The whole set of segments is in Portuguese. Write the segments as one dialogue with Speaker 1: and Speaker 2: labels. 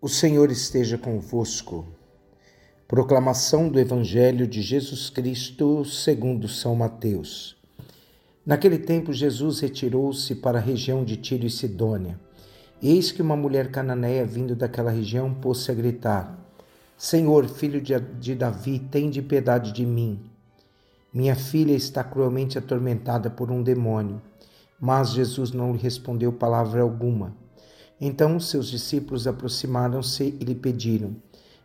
Speaker 1: O Senhor esteja convosco. Proclamação do Evangelho de Jesus Cristo segundo São Mateus. Naquele tempo Jesus retirou-se para a região de Tiro e Sidônia. Eis que uma mulher cananeia vindo daquela região pôs-se a gritar: Senhor, filho de Davi, tem de piedade de mim. Minha filha está cruelmente atormentada por um demônio. Mas Jesus não lhe respondeu palavra alguma. Então seus discípulos aproximaram-se e lhe pediram: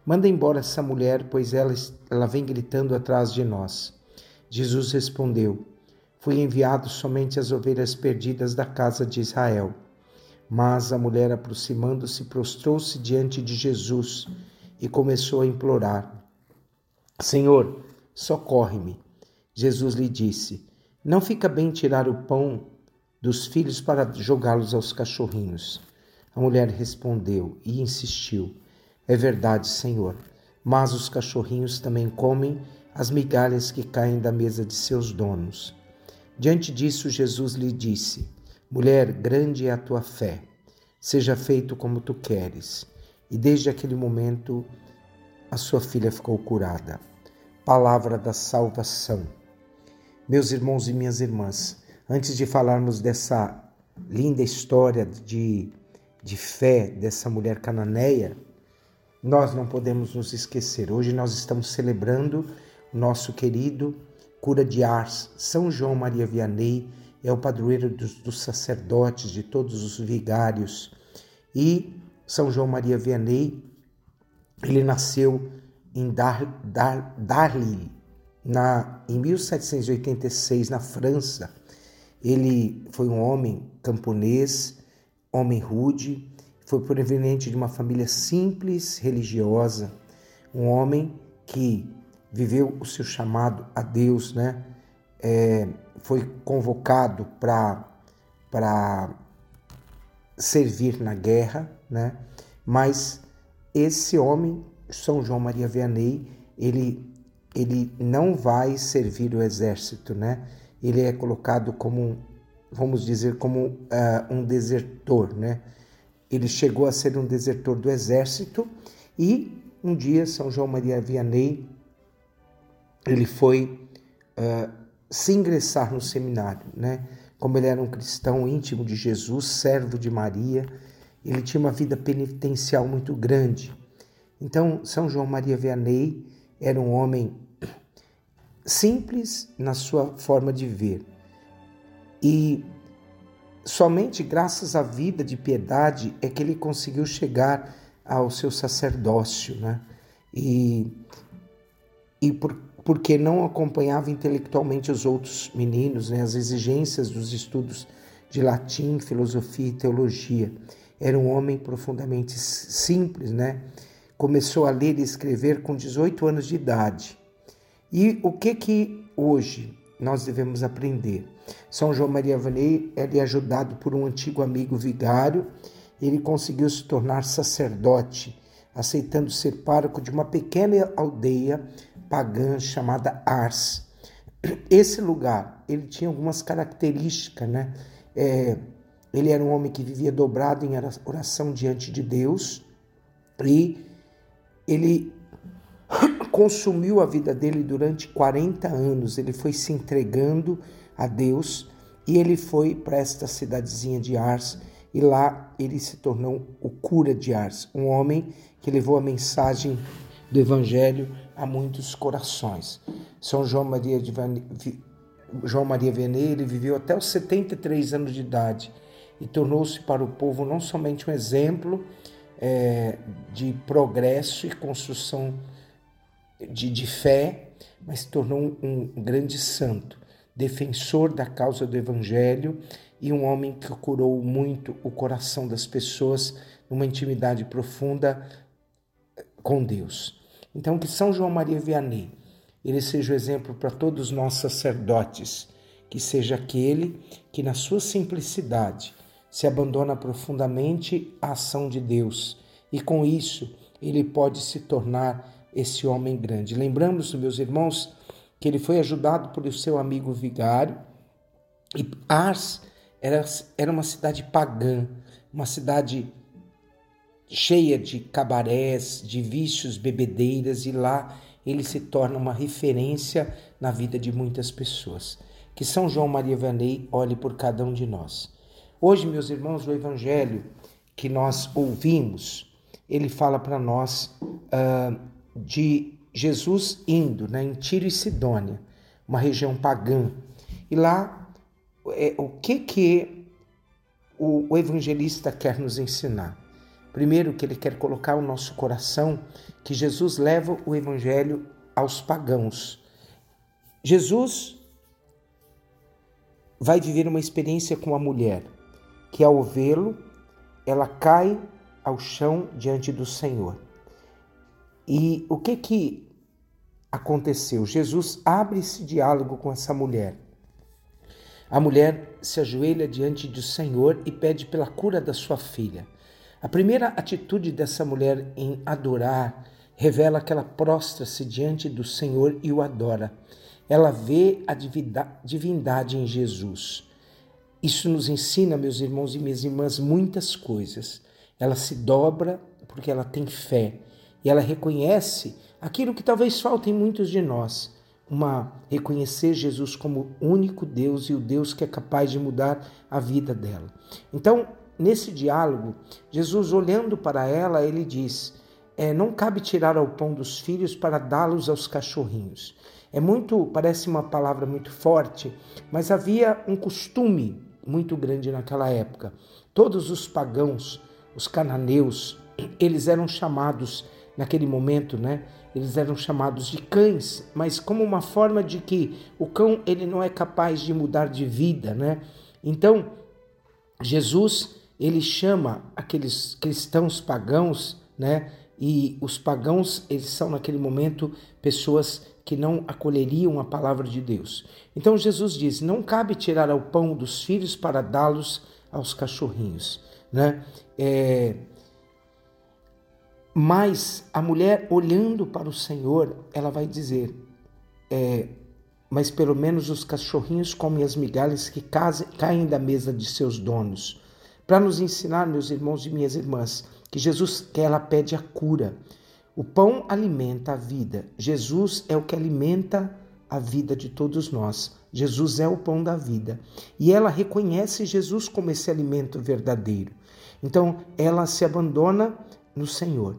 Speaker 1: Manda embora essa mulher, pois ela, ela vem gritando atrás de nós. Jesus respondeu: Fui enviado somente às ovelhas perdidas da casa de Israel. Mas a mulher, aproximando-se, prostrou-se diante de Jesus e começou a implorar: Senhor, socorre-me. Jesus lhe disse: Não fica bem tirar o pão dos filhos para jogá-los aos cachorrinhos. A mulher respondeu e insistiu: É verdade, Senhor, mas os cachorrinhos também comem as migalhas que caem da mesa de seus donos. Diante disso, Jesus lhe disse: Mulher, grande é a tua fé, seja feito como tu queres. E desde aquele momento, a sua filha ficou curada. Palavra da salvação. Meus irmãos e minhas irmãs, antes de falarmos dessa linda história de de fé dessa mulher cananeia, nós não podemos nos esquecer. Hoje nós estamos celebrando o nosso querido cura de Ars, São João Maria Vianney, é o padroeiro dos, dos sacerdotes, de todos os vigários. E São João Maria Vianney, ele nasceu em Dar, Dar, na, em 1786, na França. Ele foi um homem camponês, homem rude, foi proveniente de uma família simples, religiosa, um homem que viveu o seu chamado a Deus, né? É, foi convocado para servir na guerra, né? Mas esse homem, São João Maria Vianney, ele ele não vai servir o exército, né? Ele é colocado como vamos dizer, como uh, um desertor, né? Ele chegou a ser um desertor do exército e um dia São João Maria Vianney ele foi uh, se ingressar no seminário, né? Como ele era um cristão íntimo de Jesus, servo de Maria, ele tinha uma vida penitencial muito grande. Então, São João Maria Vianney era um homem simples na sua forma de ver, e somente graças à vida de piedade é que ele conseguiu chegar ao seu sacerdócio, né? E, e por, porque não acompanhava intelectualmente os outros meninos, né? as exigências dos estudos de latim, filosofia e teologia. Era um homem profundamente simples, né? Começou a ler e escrever com 18 anos de idade. E o que que hoje nós devemos aprender? São João Maria Vianney ele é ajudado por um antigo amigo vigário. Ele conseguiu se tornar sacerdote, aceitando ser pároco de uma pequena aldeia pagã chamada Ars. Esse lugar, ele tinha algumas características, né? É, ele era um homem que vivia dobrado em oração diante de Deus e ele consumiu a vida dele durante 40 anos. Ele foi se entregando a Deus e ele foi para esta cidadezinha de Ars e lá ele se tornou o cura de Ars, um homem que levou a mensagem do evangelho a muitos corações. São João Maria de Van... João Maria Vianney, ele viveu até os 73 anos de idade e tornou-se para o povo não somente um exemplo é, de progresso e construção de, de fé, mas se tornou um, grande santo defensor da causa do Evangelho e um homem que curou muito o coração das pessoas numa intimidade profunda com Deus. Então, que São João Maria Vianney ele seja o exemplo para todos nós sacerdotes, que seja aquele que, na sua simplicidade, se abandona profundamente à ação de Deus e, com isso, ele pode se tornar esse homem grande. Lembramos, meus irmãos, que ele foi ajudado por seu amigo vigário. E Ars era, era uma cidade pagã, uma cidade cheia de cabarés, de vícios, bebedeiras, e lá ele se torna uma referência na vida de muitas pessoas. Que São João Maria Vianney olhe por cada um de nós. Hoje, meus irmãos, o Evangelho que nós ouvimos, ele fala para nós uh, de Jesus indo né, em Tiro e Sidônia, uma região pagã. E lá, é, o que que o, o evangelista quer nos ensinar? Primeiro, que ele quer colocar o nosso coração que Jesus leva o evangelho aos pagãos. Jesus vai viver uma experiência com a mulher, que ao vê-lo, ela cai ao chão diante do Senhor. E o que que aconteceu? Jesus abre esse diálogo com essa mulher. A mulher se ajoelha diante do Senhor e pede pela cura da sua filha. A primeira atitude dessa mulher em adorar revela que ela prostra-se diante do Senhor e o adora. Ela vê a divindade em Jesus. Isso nos ensina, meus irmãos e minhas irmãs, muitas coisas. Ela se dobra porque ela tem fé e ela reconhece aquilo que talvez falte em muitos de nós, uma reconhecer Jesus como único Deus e o Deus que é capaz de mudar a vida dela. Então, nesse diálogo, Jesus olhando para ela, ele diz: é, não cabe tirar ao pão dos filhos para dá-los aos cachorrinhos. É muito, parece uma palavra muito forte, mas havia um costume muito grande naquela época. Todos os pagãos, os cananeus, eles eram chamados naquele momento, né? Eles eram chamados de cães, mas como uma forma de que o cão ele não é capaz de mudar de vida, né? Então, Jesus, ele chama aqueles cristãos pagãos, né? E os pagãos, eles são naquele momento pessoas que não acolheriam a palavra de Deus. Então Jesus diz: Não cabe tirar o pão dos filhos para dá-los aos cachorrinhos. Né? É... Mas a mulher, olhando para o Senhor, ela vai dizer: é... Mas pelo menos os cachorrinhos comem as migalhas que caem da mesa de seus donos. Para nos ensinar, meus irmãos e minhas irmãs, que Jesus quer, ela pede a cura. O pão alimenta a vida. Jesus é o que alimenta a vida de todos nós. Jesus é o pão da vida. E ela reconhece Jesus como esse alimento verdadeiro. Então, ela se abandona no Senhor.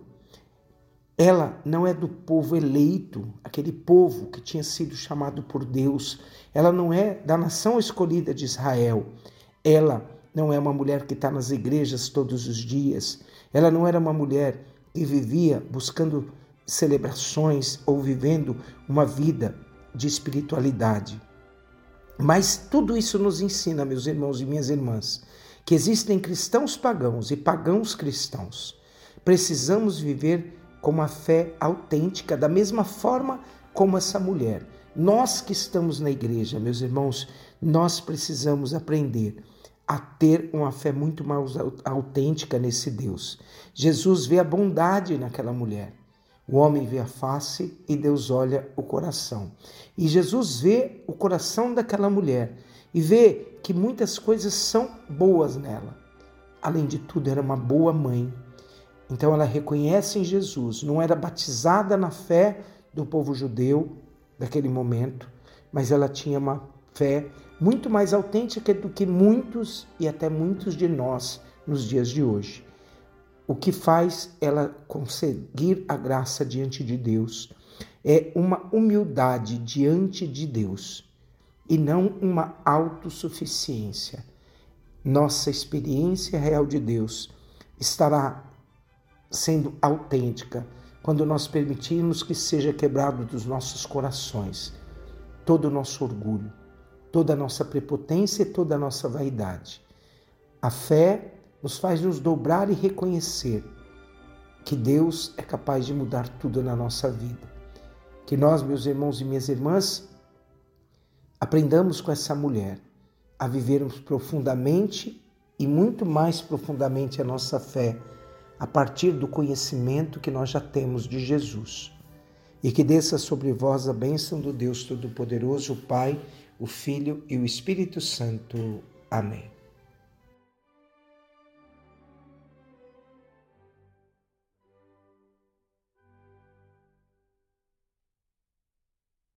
Speaker 1: Ela não é do povo eleito, aquele povo que tinha sido chamado por Deus. Ela não é da nação escolhida de Israel. Ela não é uma mulher que está nas igrejas todos os dias. Ela não era uma mulher que vivia buscando celebrações ou vivendo uma vida de espiritualidade. Mas tudo isso nos ensina, meus irmãos e minhas irmãs, que existem cristãos pagãos e pagãos cristãos. Precisamos viver com uma fé autêntica, da mesma forma como essa mulher. Nós que estamos na igreja, meus irmãos, nós precisamos aprender a ter uma fé muito mais autêntica nesse Deus. Jesus vê a bondade naquela mulher. O homem vê a face e Deus olha o coração. E Jesus vê o coração daquela mulher e vê que muitas coisas são boas nela. Além de tudo, era uma boa mãe. Então ela reconhece em Jesus, não era batizada na fé do povo judeu daquele momento, mas ela tinha uma fé muito mais autêntica do que muitos e até muitos de nós nos dias de hoje. O que faz ela conseguir a graça diante de Deus é uma humildade diante de Deus e não uma autossuficiência. Nossa experiência real de Deus estará sendo autêntica quando nós permitirmos que seja quebrado dos nossos corações todo o nosso orgulho, toda a nossa prepotência e toda a nossa vaidade. A fé nos faz nos dobrar e reconhecer que Deus é capaz de mudar tudo na nossa vida. Que nós, meus irmãos e minhas irmãs, aprendamos com essa mulher a vivermos profundamente e muito mais profundamente a nossa fé a partir do conhecimento que nós já temos de Jesus. E que desça sobre vós a bênção do Deus Todo-Poderoso, o Pai o Filho e o Espírito Santo. Amém.